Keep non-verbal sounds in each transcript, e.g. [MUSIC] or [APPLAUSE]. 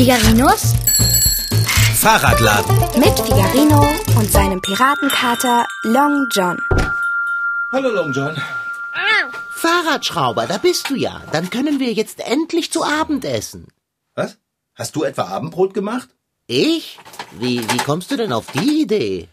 Figarinos Fahrradladen. mit Figarino und seinem Piratenkater Long John. Hallo Long John. Fahrradschrauber, da bist du ja. Dann können wir jetzt endlich zu Abend essen. Was? Hast du etwa Abendbrot gemacht? Ich? Wie, wie kommst du denn auf die Idee?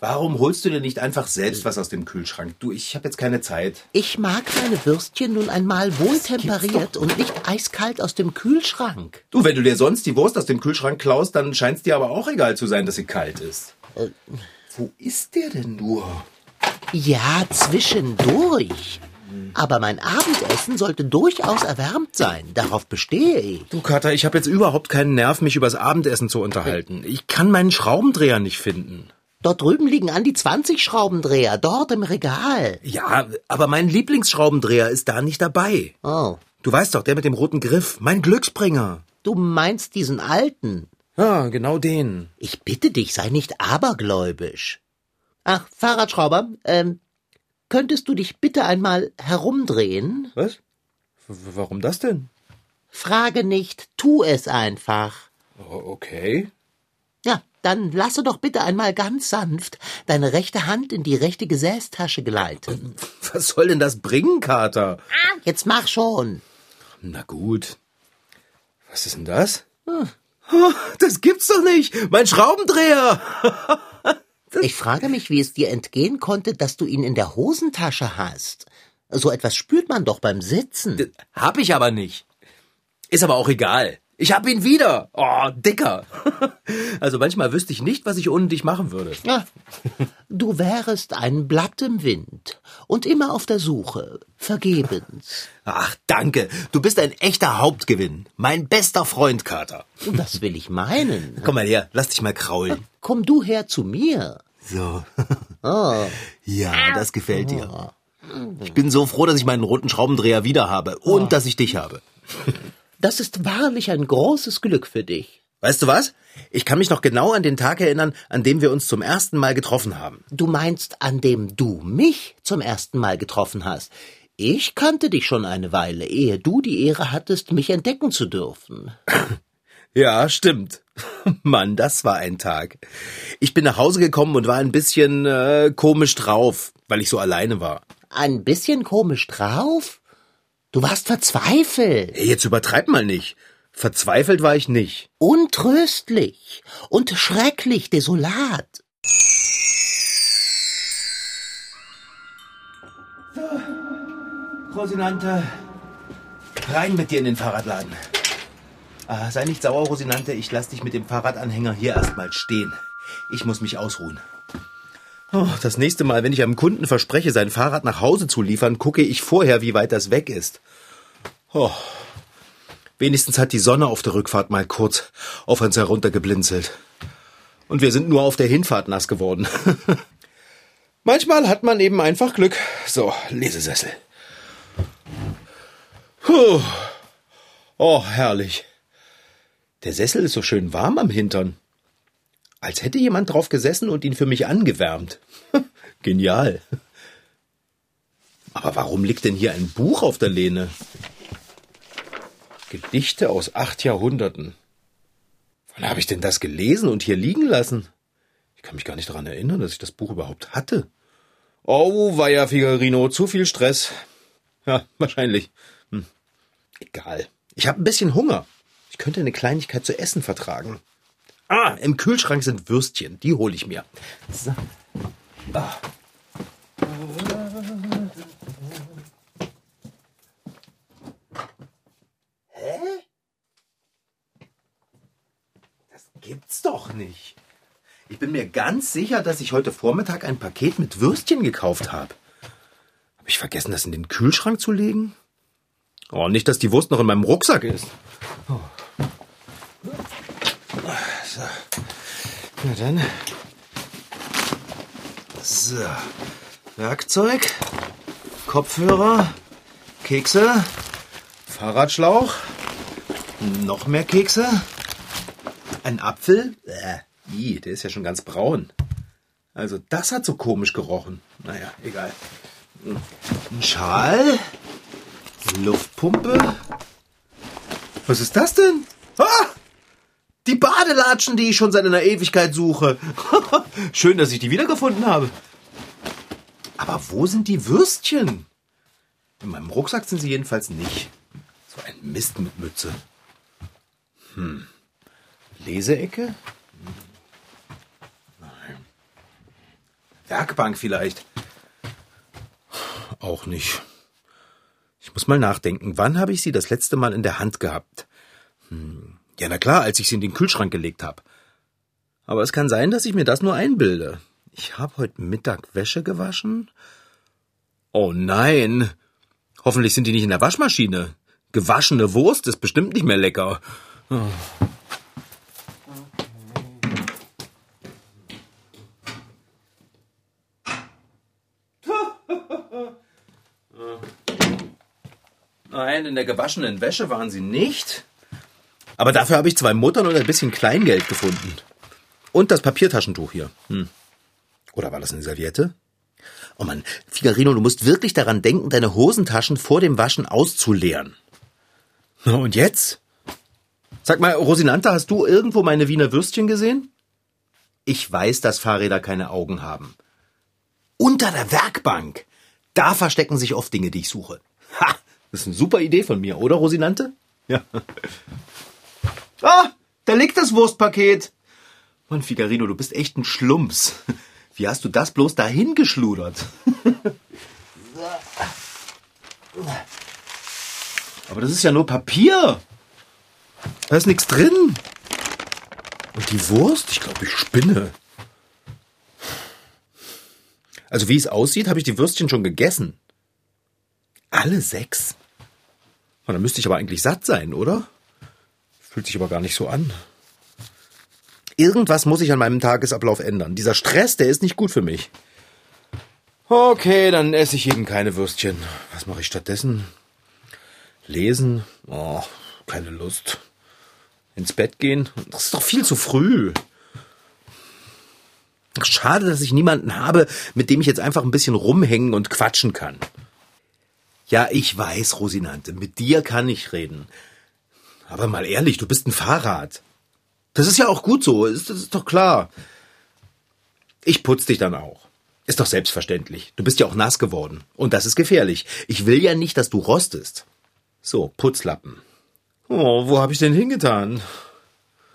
Warum holst du dir nicht einfach selbst was aus dem Kühlschrank? Du, ich habe jetzt keine Zeit. Ich mag meine Würstchen nun einmal wohltemperiert und nicht eiskalt aus dem Kühlschrank. Du, wenn du dir sonst die Wurst aus dem Kühlschrank klaust, dann scheint es dir aber auch egal zu sein, dass sie kalt ist. Wo ist der denn nur? Ja, zwischendurch. Aber mein Abendessen sollte durchaus erwärmt sein. Darauf bestehe ich. Du, Kater, ich habe jetzt überhaupt keinen Nerv, mich übers Abendessen zu unterhalten. Ich kann meinen Schraubendreher nicht finden. Dort drüben liegen an die 20 Schraubendreher, dort im Regal. Ja, aber mein Lieblingsschraubendreher ist da nicht dabei. Oh, Du weißt doch, der mit dem roten Griff, mein Glücksbringer. du meinst diesen alten. Ja, genau den. Ich bitte dich, sei nicht abergläubisch. Ach, Fahrradschrauber, ähm, könntest du dich bitte einmal herumdrehen? Was? W warum das denn? Frage nicht, tu es einfach. O- Okay. Ja, dann lasse doch bitte einmal ganz sanft deine rechte Hand in die rechte Gesäßtasche gleiten. Was soll denn das bringen, Kater? Jetzt mach schon. Na gut. Was ist denn das? Oh, das gibt's doch nicht! Mein Schraubendreher! [LAUGHS] Ich frage mich, wie es dir entgehen konnte, dass du ihn in der Hosentasche hast. So etwas spürt man doch beim Sitzen. Hab ich aber nicht. Ist aber auch egal. Ich hab ihn wieder. Oh, dicker. [LAUGHS] Also manchmal wüsste ich nicht, was ich ohne dich machen würde. Ja, du wärest ein Blatt im Wind und immer auf der Suche, vergebens. Ach, danke. Du bist ein echter Hauptgewinn. Mein bester Freund, Kater. Das will ich meinen. Komm mal her, lass dich mal kraulen. Komm du her zu mir. So. Oh, [LAUGHS] Ja, das gefällt dir. Ich bin so froh, dass ich meinen roten Schraubendreher wieder habe und dass ich dich habe. [LAUGHS] das ist wahrlich ein großes Glück für dich. Weißt du was? Ich kann mich noch genau an den Tag erinnern, an dem wir uns zum ersten Mal getroffen haben. Du meinst, an dem du mich zum ersten Mal getroffen hast. Ich kannte dich schon eine Weile, ehe du die Ehre hattest, mich entdecken zu dürfen. [LAUGHS] Ja, stimmt. [LAUGHS] Mann, das war ein Tag. Ich bin nach Hause gekommen und war ein bisschen äh, komisch drauf, weil ich so alleine war. Ein bisschen komisch drauf? Du warst verzweifelt, Hey, jetzt übertreib mal nicht. Verzweifelt war ich nicht. untröstlich und schrecklich desolat. Rosinante, rein mit dir in den Fahrradladen. Ah, sei nicht sauer, Rosinante, ich lass dich mit dem Fahrradanhänger hier erstmal stehen. Ich muss mich ausruhen. Oh, das nächste Mal, wenn ich einem Kunden verspreche, sein Fahrrad nach Hause zu liefern, gucke ich vorher, wie weit das weg ist. Oh, wenigstens hat die Sonne auf der Rückfahrt mal kurz auf uns heruntergeblinzelt. Und wir sind nur auf der Hinfahrt nass geworden. [LAUGHS] Manchmal hat man eben einfach Glück. So, Lesesessel. Puh. Oh, herrlich. Der Sessel ist so schön warm am Hintern. Als hätte jemand drauf gesessen und ihn für mich angewärmt. [LAUGHS] Genial. Aber warum liegt denn hier ein Buch auf der Lehne? Gedichte aus acht Jahrhunderten. Wann habe ich denn das gelesen und hier liegen lassen? Ich kann mich gar nicht daran erinnern, dass ich das Buch überhaupt hatte. Oh, weia, Figarino, zu viel Stress. Ja, wahrscheinlich. Hm. Egal. Ich habe ein bisschen Hunger. Ich könnte eine Kleinigkeit zu essen vertragen. Ah, im Kühlschrank sind Würstchen. Die hole ich mir. So. Ah. Hä? Das gibt's doch nicht. Ich bin mir ganz sicher, dass ich heute Vormittag ein Paket mit Würstchen gekauft habe. Habe ich vergessen, das in den Kühlschrank zu legen? Oh, nicht, dass die Wurst noch in meinem Rucksack ist. Oh. Na dann. So. Werkzeug, Kopfhörer, Kekse, Fahrradschlauch, noch mehr Kekse, ein Apfel. Äh, ih, der ist ja schon ganz braun. Also das hat so komisch gerochen. Naja, egal. Ein Schal, Luftpumpe. Was ist das denn? Die Badelatschen, die ich schon seit einer Ewigkeit suche. [LAUGHS] Schön, dass ich die wiedergefunden habe. Aber wo sind die Würstchen? In meinem Rucksack sind sie jedenfalls nicht. So ein Mist mit Mütze. Hm. Leseecke? Nein. Werkbank vielleicht. Auch nicht. Ich muss mal nachdenken. Wann habe ich sie das letzte Mal in der Hand gehabt? Hm. Ja, na klar, als ich sie in den Kühlschrank gelegt habe. Aber es kann sein, dass ich mir das nur einbilde. Ich habe heute Mittag Wäsche gewaschen. Oh nein. Hoffentlich sind die nicht in der Waschmaschine. Gewaschene Wurst ist bestimmt nicht mehr lecker. Oh. [LAUGHS] Nein, in der gewaschenen Wäsche waren sie nicht. Aber dafür habe ich zwei Muttern und ein bisschen Kleingeld gefunden. Und das Papiertaschentuch hier. Hm. Oder war das eine Serviette? Oh Mann, Figarino, du musst wirklich daran denken, deine Hosentaschen vor dem Waschen auszuleeren. Und jetzt? Sag mal, Rosinante, hast du irgendwo meine Wiener Würstchen gesehen? Ich weiß, dass Fahrräder keine Augen haben. Unter der Werkbank. Da verstecken sich oft Dinge, die ich suche. Ha, das ist eine super Idee von mir, oder, Rosinante? Ja. Ah, da liegt das Wurstpaket. Mann, Figarino, du bist echt ein Schlumps. Wie hast du das bloß dahin geschludert? Aber das ist ja nur Papier. Da ist nichts drin. Und die Wurst? Ich glaube, ich spinne. Also wie es aussieht, habe ich die Würstchen schon gegessen. Alle sechs? Und dann müsste ich aber eigentlich satt sein, oder? Fühlt sich aber gar nicht so an. Irgendwas muss ich an meinem Tagesablauf ändern. Dieser Stress, der ist nicht gut für mich. Okay, dann esse ich eben keine Würstchen. Was mache ich stattdessen? Lesen? Oh, keine Lust. Ins Bett gehen? Das ist doch viel zu früh. Schade, dass ich niemanden habe, mit dem ich jetzt einfach ein bisschen rumhängen und quatschen kann. Ja, ich weiß, Rosinante, mit dir kann ich reden. Aber mal ehrlich, du bist ein Fahrrad. Das ist ja auch gut so, ist, das ist doch klar. Ich putz dich dann auch. Ist doch selbstverständlich. Du bist ja auch nass geworden. Und das ist gefährlich. Ich will ja nicht, dass du rostest. So, Putzlappen. Oh, wo hab ich denn hingetan?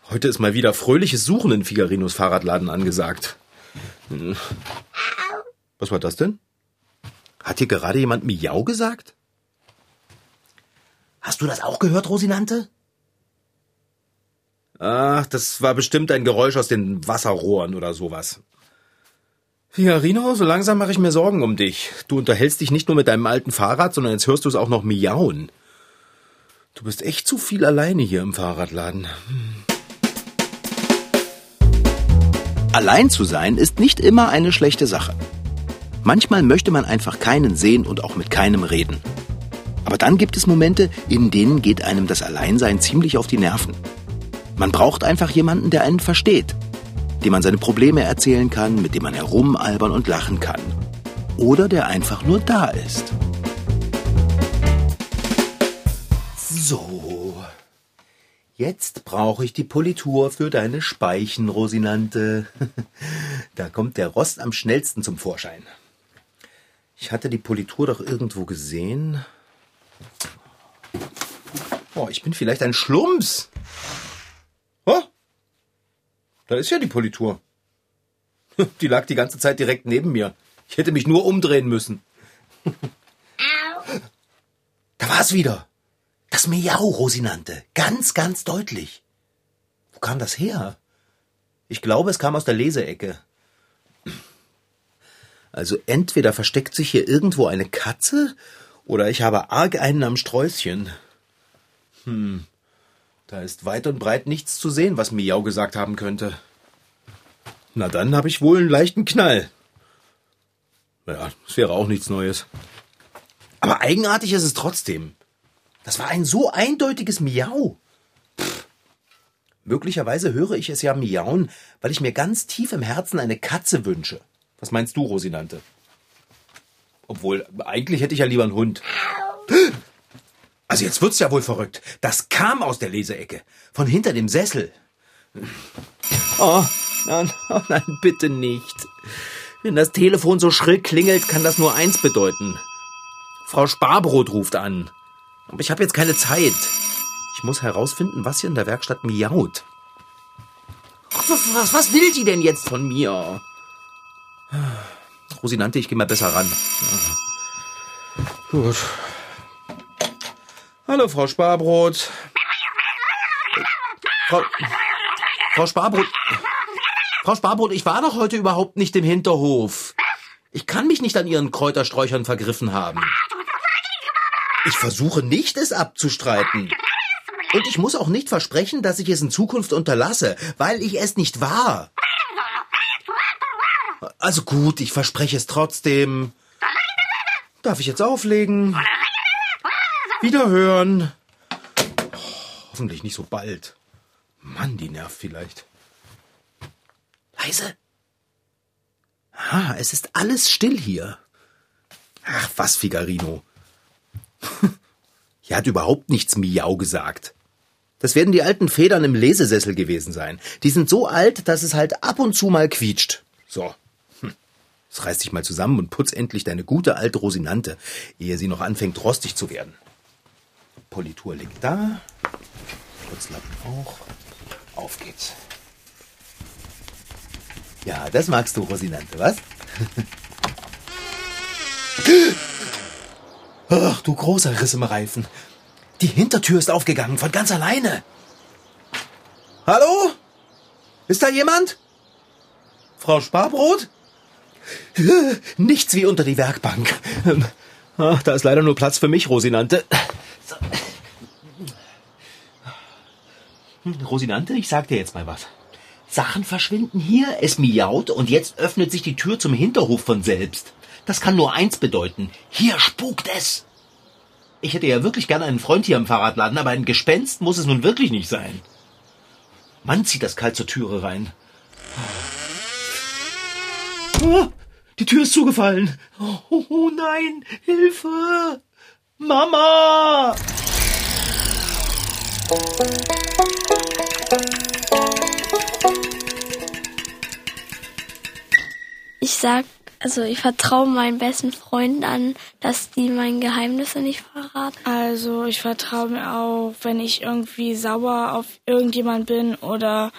Heute ist mal wieder fröhliches Suchen in Figarinos Fahrradladen angesagt. Hm. Was war das denn? Hat hier gerade jemand Miau gesagt? Hast du das auch gehört, Rosinante? Ach, das war bestimmt ein Geräusch aus den Wasserrohren oder sowas. Figarino, so langsam mache ich mir Sorgen um dich. Du unterhältst dich nicht nur mit deinem alten Fahrrad, sondern jetzt hörst du es auch noch miauen. Du bist echt zu viel alleine hier im Fahrradladen. Hm. Allein zu sein ist nicht immer eine schlechte Sache. Manchmal möchte man einfach keinen sehen und auch mit keinem reden. Aber dann gibt es Momente, in denen geht einem das Alleinsein ziemlich auf die Nerven. Man braucht einfach jemanden, der einen versteht, dem man seine Probleme erzählen kann, mit dem man herumalbern und lachen kann. Oder der einfach nur da ist. So. Jetzt brauche ich die Politur für deine Speichen, Rosinante. [LAUGHS] Da kommt der Rost am schnellsten zum Vorschein. Ich hatte die Politur doch irgendwo gesehen. Oh, ich bin vielleicht ein Schlumps. Da ist ja die Politur. [LAUGHS] Die lag die ganze Zeit direkt neben mir. Ich hätte mich nur umdrehen müssen. Da war es wieder. Das Miau, Rosinante. Ganz, ganz deutlich. Wo kam das her? Ich glaube, es kam aus der Leseecke. Also entweder versteckt sich hier irgendwo eine Katze oder ich habe arg einen am Sträußchen. Hm, da ist weit und breit nichts zu sehen, was Miau gesagt haben könnte. Na dann habe ich wohl einen leichten Knall. Ja, das wäre auch nichts Neues. Aber eigenartig ist es trotzdem. Das war ein so eindeutiges Miau. Pff. Möglicherweise höre ich es ja miauen, weil ich mir ganz tief im Herzen eine Katze wünsche. Was meinst du, Rosinante? Obwohl, eigentlich hätte ich ja lieber einen Hund. Also jetzt wird's ja wohl verrückt. Das kam aus der Leseecke. Von hinter dem Sessel. Oh, nein, oh nein, bitte nicht. Wenn das Telefon so schrill klingelt, kann das nur eins bedeuten. Frau Sparbrot ruft an. Aber ich habe jetzt keine Zeit. Ich muss herausfinden, was hier in der Werkstatt miaut. Was, was will die denn jetzt von mir? Rosinante, ich gehe mal besser ran. Gut. Hallo, Frau Sparbrot. Frau, Frau Sparbrot. Frau Sparbrot, ich war doch heute überhaupt nicht im Hinterhof. Ich kann mich nicht an Ihren Kräutersträuchern vergriffen haben. Ich versuche nicht, es abzustreiten. Und ich muss auch nicht versprechen, dass ich es in Zukunft unterlasse, weil ich es nicht war. Also gut, ich verspreche es trotzdem. Darf ich jetzt auflegen? Wiederhören. Oh, hoffentlich nicht so bald. Mann, die nervt vielleicht. Leise. Ah, es ist alles still hier. Ach, was, Figarino. [LAUGHS] Hier hat überhaupt nichts Miau gesagt. Das werden die alten Federn im Lesesessel gewesen sein. Die sind so alt, dass es halt ab und zu mal quietscht. So. Hm. Jetzt reiß dich mal zusammen und putz endlich deine gute alte Rosinante, ehe sie noch anfängt rostig zu werden. Politur liegt da. Putzlappen auch. Auf geht's. Ja, das magst du, Rosinante, was? [LAUGHS] Ach, du großer Riss im Reifen. Die Hintertür ist aufgegangen, von ganz alleine. Hallo? Ist da jemand? Frau Sparbrot? [LAUGHS] Nichts wie unter die Werkbank. Ach, da ist leider nur Platz für mich, Rosinante. So. Rosinante, ich sag dir jetzt mal was. Sachen verschwinden hier, es miaut und jetzt öffnet sich die Tür zum Hinterhof von selbst. Das kann nur eins bedeuten. Hier spukt es. Ich hätte ja wirklich gerne einen Freund hier im Fahrradladen, aber ein Gespenst muss es nun wirklich nicht sein. Mann zieht das kalt zur Türe rein. Oh, die Tür ist zugefallen. Oh, oh nein, Hilfe! Mama! Ich sag also ich vertraue meinen besten Freunden an, dass die meine Geheimnisse nicht verraten. Also ich vertraue mir auch, wenn ich irgendwie sauer auf irgendjemand bin oder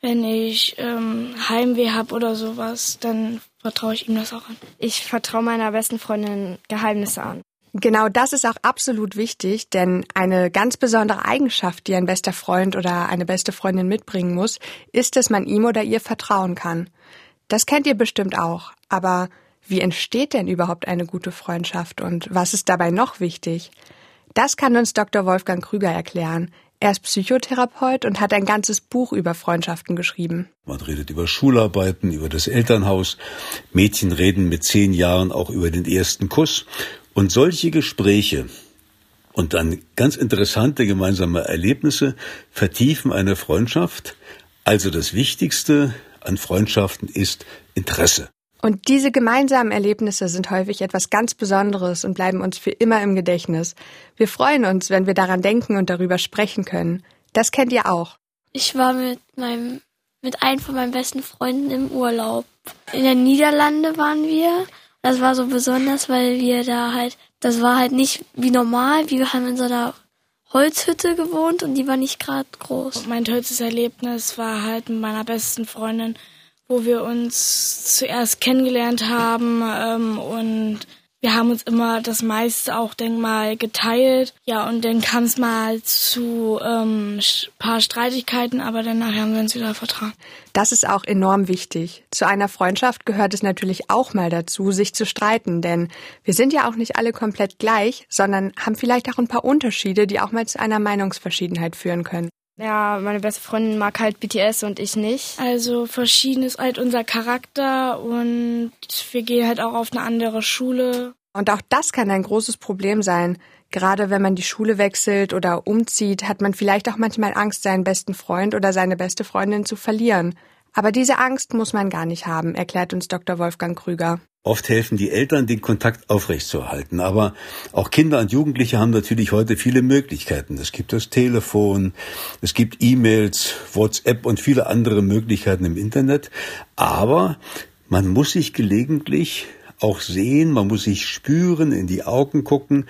wenn ich ähm, Heimweh habe oder sowas, dann vertraue ich ihm das auch an. Ich vertraue meiner besten Freundin Geheimnisse an. Genau das ist auch absolut wichtig, denn eine ganz besondere Eigenschaft, die ein bester Freund oder eine beste Freundin mitbringen muss, ist, dass man ihm oder ihr vertrauen kann. Das kennt ihr bestimmt auch. Aber wie entsteht denn überhaupt eine gute Freundschaft und was ist dabei noch wichtig? Das kann uns Dr. Wolfgang Krüger erklären. Er ist Psychotherapeut und hat ein ganzes Buch über Freundschaften geschrieben. Man redet über Schularbeiten, über das Elternhaus. Mädchen reden mit zehn Jahren auch über den ersten Kuss. Und solche Gespräche und dann ganz interessante gemeinsame Erlebnisse vertiefen eine Freundschaft. Also das Wichtigste an Freundschaften ist Interesse. Und diese gemeinsamen Erlebnisse sind häufig etwas ganz Besonderes und bleiben uns für immer im Gedächtnis. Wir freuen uns, wenn wir daran denken und darüber sprechen können. Das kennt ihr auch. Ich war mit meinem, mit einem von meinen besten Freunden im Urlaub. In den Niederlande waren wir. Das war so besonders, weil wir da halt, das war halt nicht wie normal. Wir haben in so einer Holzhütte gewohnt und die war nicht gerade groß. Und mein tollstes Erlebnis war halt mit meiner besten Freundin, wo wir uns zuerst kennengelernt haben ähm, und wir haben uns immer das meiste auch, denk mal, geteilt. Ja, und dann kam es mal zu ähm, paar Streitigkeiten, aber danach haben wir uns wieder vertragen. Das ist auch enorm wichtig. Zu einer Freundschaft gehört es natürlich auch mal dazu, sich zu streiten, denn wir sind ja auch nicht alle komplett gleich, sondern haben vielleicht auch ein paar Unterschiede, die auch mal zu einer Meinungsverschiedenheit führen können. Ja, meine beste Freundin mag halt BTS und ich nicht. Also verschieden ist halt unser Charakter und wir gehen halt auch auf eine andere Schule. Und auch das kann ein großes Problem sein. Gerade wenn man die Schule wechselt oder umzieht, hat man vielleicht auch manchmal Angst, seinen besten Freund oder seine beste Freundin zu verlieren. Aber diese Angst muss man gar nicht haben, erklärt uns Dr. Wolfgang Krüger. Oft helfen die Eltern, den Kontakt aufrechtzuerhalten. Aber auch Kinder und Jugendliche haben natürlich heute viele Möglichkeiten. Es gibt das Telefon, es gibt E-Mails, WhatsApp und viele andere Möglichkeiten im Internet. Aber man muss sich gelegentlich auch sehen, man muss sich spüren, in die Augen gucken,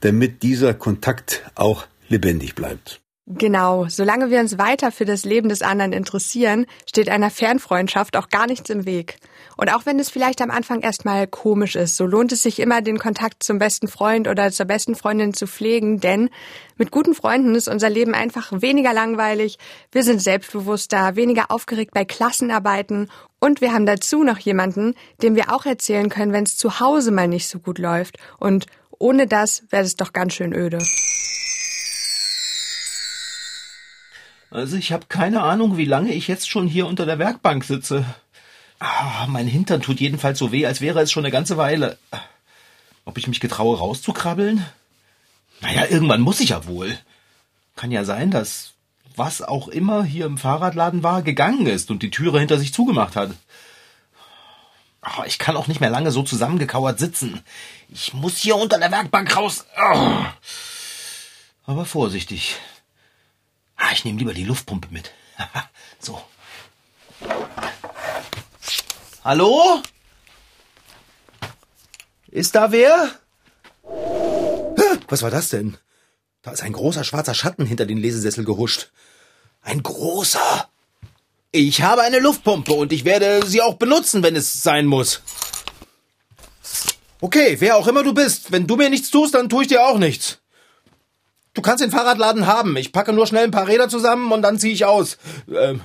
damit dieser Kontakt auch lebendig bleibt. Genau, solange wir uns weiter für das Leben des anderen interessieren, steht einer Fernfreundschaft auch gar nichts im Weg. Und auch wenn es vielleicht am Anfang erstmal komisch ist, so lohnt es sich immer, den Kontakt zum besten Freund oder zur besten Freundin zu pflegen, denn mit guten Freunden ist unser Leben einfach weniger langweilig, wir sind selbstbewusster, weniger aufgeregt bei Klassenarbeiten und wir haben dazu noch jemanden, dem wir auch erzählen können, wenn es zu Hause mal nicht so gut läuft. Und ohne das wäre es doch ganz schön öde. Also ich habe keine Ahnung, wie lange ich jetzt schon hier unter der Werkbank sitze. Ah, mein Hintern tut jedenfalls so weh, als wäre es schon eine ganze Weile. Ob ich mich getraue, rauszukrabbeln? Naja, irgendwann muss ich ja wohl. Kann ja sein, dass was auch immer hier im Fahrradladen war, gegangen ist und die Türe hinter sich zugemacht hat. Oh, ich kann auch nicht mehr lange so zusammengekauert sitzen. Ich muss hier unter der Werkbank raus. Oh. Aber vorsichtig. Ah, ich nehme lieber die Luftpumpe mit. [LAUGHS] so. Hallo? Ist da wer? Was war das denn? Da ist ein großer schwarzer Schatten hinter den Lesesessel gehuscht. Ein großer. Ich habe eine Luftpumpe und ich werde sie auch benutzen, wenn es sein muss. Okay, wer auch immer du bist, wenn du mir nichts tust, dann tue ich dir auch nichts. Du kannst den Fahrradladen haben. Ich packe nur schnell ein paar Räder zusammen und dann ziehe ich aus. Ähm,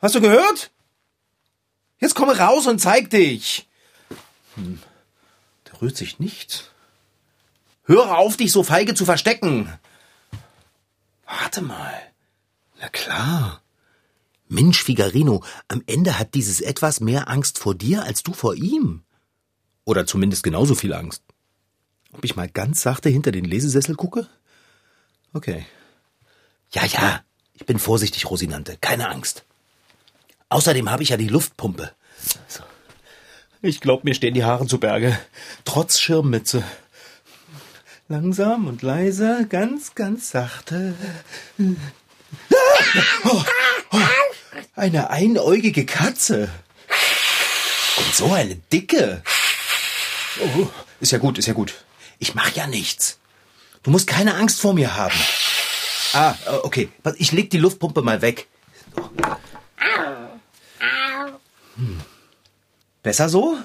hast du gehört? Jetzt komme raus und zeig dich. Hm, der rührt sich nicht. Höre auf, dich so feige zu verstecken. Warte mal. Na klar. Mensch, Figarino, am Ende hat dieses etwas mehr Angst vor dir als du vor ihm. Oder zumindest genauso viel Angst. Ob ich mal ganz sachte hinter den Lesesessel gucke? Okay. Ja, ja, ich bin vorsichtig, Rosinante, keine Angst. Außerdem habe ich ja die Luftpumpe. Ich glaube, mir stehen die Haare zu Berge. Trotz Schirmmütze. Langsam und leise, ganz, ganz sachte. Oh, oh, eine einäugige Katze. Und so eine dicke. Oh, ist ja gut, ist ja gut. Ich mach ja nichts. Du musst keine Angst vor mir haben. Ah, okay. Ich leg die Luftpumpe mal weg. Hm. Besser so?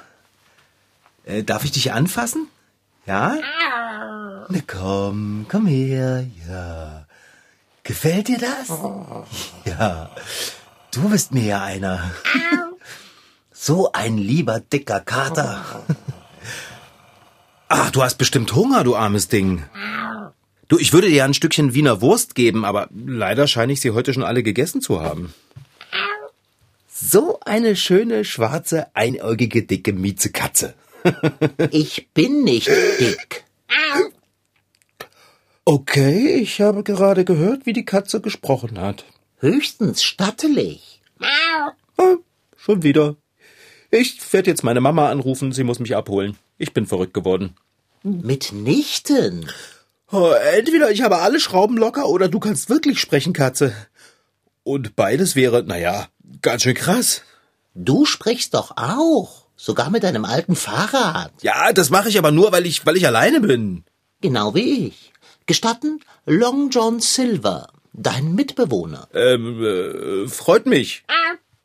Äh, darf ich dich anfassen? Ja? Na komm, komm her. Ja. Gefällt dir das? Ja. Du bist mir ja einer. So ein lieber dicker Kater. Ach, du hast bestimmt Hunger, du armes Ding. Du, ich würde dir ein Stückchen Wiener Wurst geben, aber leider scheine ich sie heute schon alle gegessen zu haben. So eine schöne, schwarze, einäugige, dicke Miezekatze. [LAUGHS] ich bin nicht dick. Okay, ich habe gerade gehört, wie die Katze gesprochen hat. Höchstens stattelig. Ah, schon wieder. Ich werde jetzt meine Mama anrufen, sie muss mich abholen. Ich bin verrückt geworden. Mitnichten. Oh, entweder ich habe alle Schrauben locker oder du kannst wirklich sprechen, Katze. Und beides wäre, naja, ganz schön krass. Du sprichst doch auch. Sogar mit deinem alten Fahrrad. Ja, das mache ich aber nur, weil ich, weil ich alleine bin. Genau wie ich. Gestatten, Long John Silver, dein Mitbewohner. Ähm, äh, freut mich.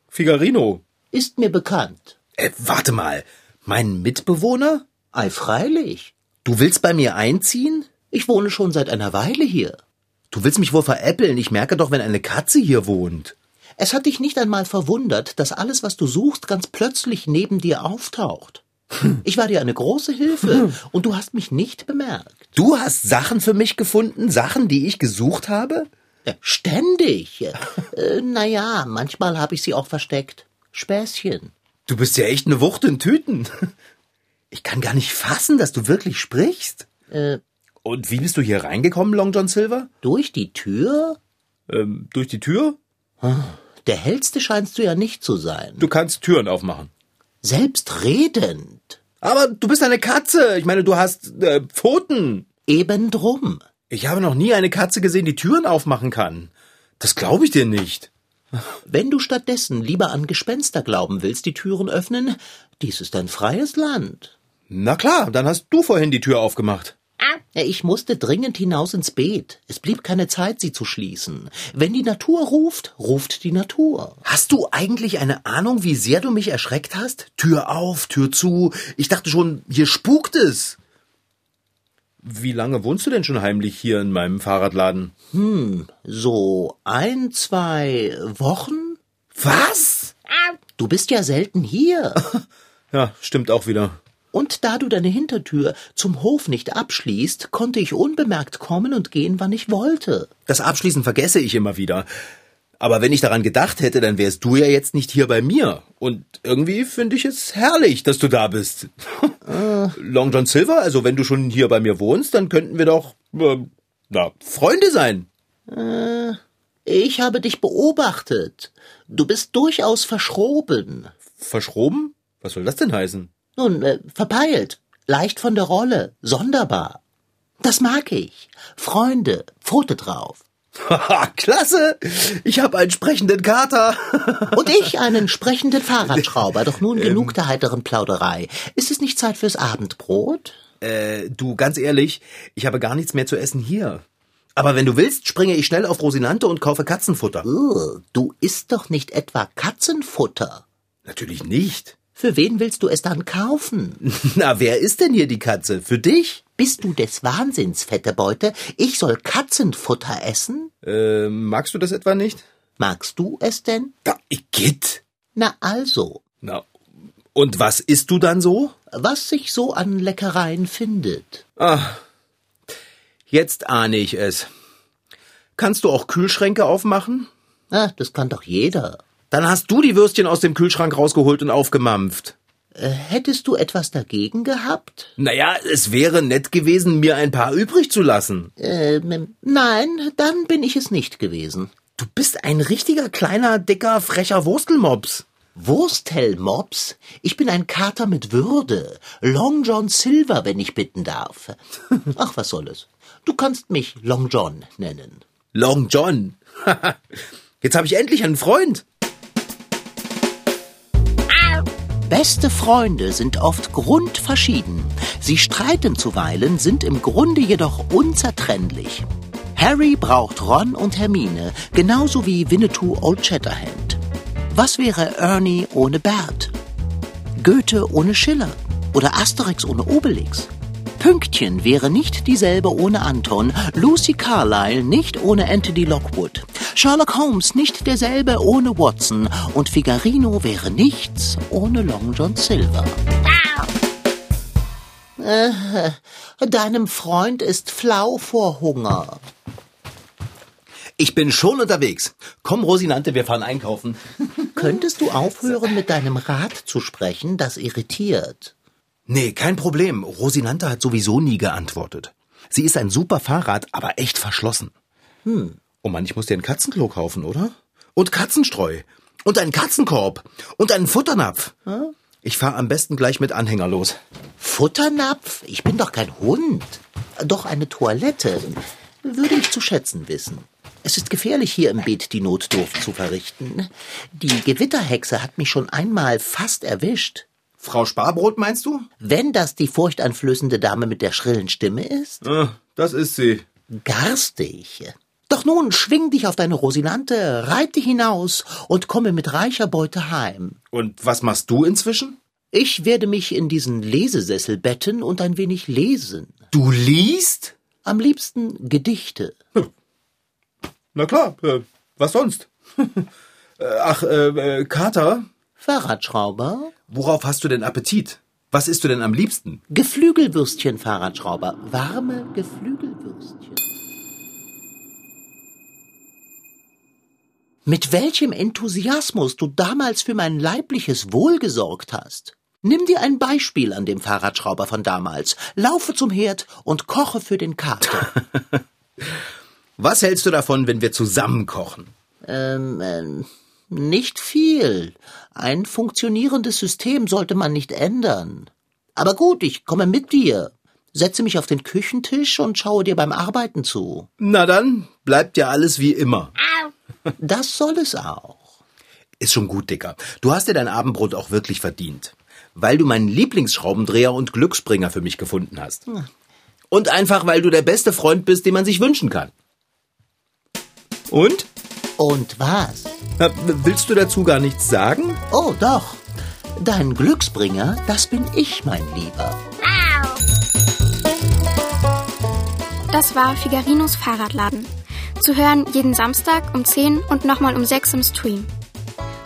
Figarino. Ist mir bekannt. Äh, warte mal. Mein Mitbewohner? Ei, freilich. Du willst bei mir einziehen? Ich wohne schon seit einer Weile hier. Du willst mich wohl veräppeln. Ich merke doch, wenn eine Katze hier wohnt. Es hat dich nicht einmal verwundert, dass alles, was du suchst, ganz plötzlich neben dir auftaucht. Ich war dir eine große Hilfe und du hast mich nicht bemerkt. Du hast Sachen für mich gefunden? Sachen, die ich gesucht habe? Ja, ständig. äh, naja, manchmal habe ich sie auch versteckt. Späßchen. Du bist ja echt eine Wucht in Tüten. Ich kann gar nicht fassen, dass du wirklich sprichst. Äh, und wie bist du hier reingekommen, Long John Silver? Durch die Tür? Ähm, durch die Tür? Der hellste scheinst du ja nicht zu sein. Du kannst Türen aufmachen. Selbstredend. Aber du bist eine Katze. Ich meine, du hast äh, Pfoten. Eben drum. Ich habe noch nie eine Katze gesehen, die Türen aufmachen kann. Das glaube ich dir nicht. Wenn du stattdessen lieber an Gespenster glauben willst, die Türen öffnen, dies ist ein freies Land. Na klar, dann hast du vorhin die Tür aufgemacht. Ich musste dringend hinaus ins Beet. Es blieb keine Zeit, sie zu schließen. Wenn die Natur ruft, ruft die Natur. Hast du eigentlich eine Ahnung, wie sehr du mich erschreckt hast? Tür auf, Tür zu. Ich dachte schon, hier spukt es. Wie lange wohnst du denn schon heimlich hier in meinem Fahrradladen? Hm, so ein, zwei Wochen? Was? Du bist ja selten hier. [LAUGHS] Ja, stimmt auch wieder. Und da du deine Hintertür zum Hof nicht abschließt, konnte ich unbemerkt kommen und gehen, wann ich wollte. Das Abschließen vergesse ich immer wieder. Aber wenn ich daran gedacht hätte, dann wärst du ja jetzt nicht hier bei mir. Und irgendwie finde ich es herrlich, dass du da bist. [LAUGHS] Long John Silver, also wenn du schon hier bei mir wohnst, dann könnten wir doch, äh, na, Freunde sein. Ich habe dich beobachtet. Du bist durchaus verschroben. Verschroben? Was soll das denn heißen? Nun, äh, verpeilt, leicht von der Rolle, sonderbar. Das mag ich. Freunde, Pfote drauf. Haha, klasse! Ich habe einen sprechenden Kater. [LAUGHS] Und ich einen sprechenden Fahrradschrauber. Doch nun genug der heiteren Plauderei. Ist es nicht Zeit fürs Abendbrot? äh, du, ganz ehrlich, ich habe gar nichts mehr zu essen hier. Aber wenn du willst, springe ich schnell auf Rosinante und kaufe Katzenfutter. Uh, du isst doch nicht etwa Katzenfutter. Natürlich nicht. Für wen willst du es dann kaufen? [LAUGHS] Na, wer ist denn hier die Katze? Für dich? Bist du des Wahnsinns, fette Beute? Ich soll Katzenfutter essen? Äh, magst du das etwa nicht? Magst du es denn? Da, Igitt. Na also, Na, und was isst du dann so? was sich so an Leckereien findet. Jetzt ahne ich es. Kannst du auch Kühlschränke aufmachen? Ah, das kann doch jeder. Dann hast du die Würstchen aus dem Kühlschrank rausgeholt und aufgemampft. Äh, hättest du etwas dagegen gehabt? Naja, es wäre nett gewesen, mir ein paar übrig zu lassen. Ähm, nein, dann bin ich es nicht gewesen. Du bist ein richtiger kleiner, dicker, frecher Wurstelmops. Wurstelmops? Ich bin ein Kater mit Würde. Long John Silver, wenn ich bitten darf. [LAUGHS] Ach, was soll es? Du kannst mich Long John nennen. Long John. [LAUGHS] Jetzt habe ich endlich einen Freund. Beste Freunde sind oft grundverschieden. Sie streiten zuweilen, sind im Grunde jedoch unzertrennlich. Harry braucht Ron und Hermine, genauso wie Winnetou Old Shatterhand. Was wäre Ernie ohne Bert? Goethe ohne Schiller? Oder Asterix ohne Obelix? Pünktchen wäre nicht dieselbe ohne Anton, Lucy Carlyle nicht ohne Anthony Lockwood, Sherlock Holmes nicht derselbe ohne Watson und Figarino wäre nichts ohne Long John Silver. Äh, deinem Freund ist flau vor Hunger. Ich bin schon unterwegs. Komm, Rosinante, wir fahren einkaufen. [LAUGHS] Könntest du aufhören, mit deinem Rad zu sprechen? Das irritiert. Nee, kein Problem. Rosinante hat sowieso nie geantwortet. Sie ist ein super Fahrrad, aber echt verschlossen. Hm. Oh Mann, ich muss dir ein Katzenklo kaufen, oder? Und Katzenstreu. Und einen Katzenkorb. Und einen Futternapf. Ich fahre am besten gleich mit Anhänger los. Futternapf? Ich bin doch kein Hund. Doch eine Toilette. Würde ich zu schätzen wissen. Es ist gefährlich, hier im Beet die Notdurft zu verrichten. Die Gewitterhexe hat mich schon einmal fast erwischt. Frau Sparbrot, meinst du? Wenn das die furchteinflößende Dame mit der schrillen Stimme ist? Ah, das ist sie. Garstig. Doch nun schwing dich auf deine Rosinante, reite hinaus und komme mit reicher Beute heim. Und was machst du inzwischen? Ich werde mich in diesen Lesesessel betten und ein wenig lesen. Du liest? Am liebsten Gedichte. Na klar, äh, was sonst? [LAUGHS] Äh, Ach, äh, äh, Kater, Fahrradschrauber? worauf hast du denn Appetit? Was isst du denn am liebsten? Geflügelwürstchen, Fahrradschrauber. Warme Geflügelwürstchen. Mit welchem Enthusiasmus du damals für mein leibliches Wohl gesorgt hast. Nimm dir ein Beispiel an dem Fahrradschrauber von damals. Laufe zum Herd und koche für den Kater. [LAUGHS] Was hältst du davon, wenn wir zusammen kochen? ähm, ähm, nicht viel. Ein funktionierendes System sollte man nicht ändern. Aber gut, ich komme mit dir. Setze mich auf den Küchentisch und schaue dir beim Arbeiten zu. Na dann, bleibt ja alles wie immer. [LAUGHS] Das soll es auch. Ist schon gut, Dicker. Du hast dir dein Abendbrot auch wirklich verdient. Weil du meinen Lieblingsschraubendreher und Glücksbringer für mich gefunden hast. Und einfach, weil du der beste Freund bist, den man sich wünschen kann. Und? Und was? Na, willst du dazu gar nichts sagen? Oh, doch. Dein Glücksbringer, das bin ich, mein Lieber. Das war Figarinos Fahrradladen. Zu hören jeden Samstag um 10 und nochmal um 6 im Stream.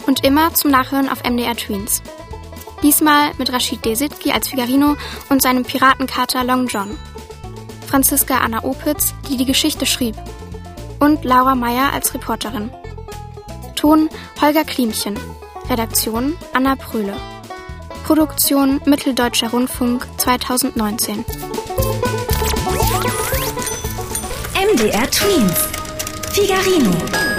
Und immer zum Nachhören auf MDR Tweens. Diesmal mit Rashid Desitki als Figarino und seinem Piratenkater Long John. Franziska Anna Opitz, die die Geschichte schrieb. Und Laura Meyer als Reporterin. Ton Holger Klimchen. Redaktion Anna Pröhle. Produktion Mitteldeutscher Rundfunk 2019. MDR Tweens. Figarino.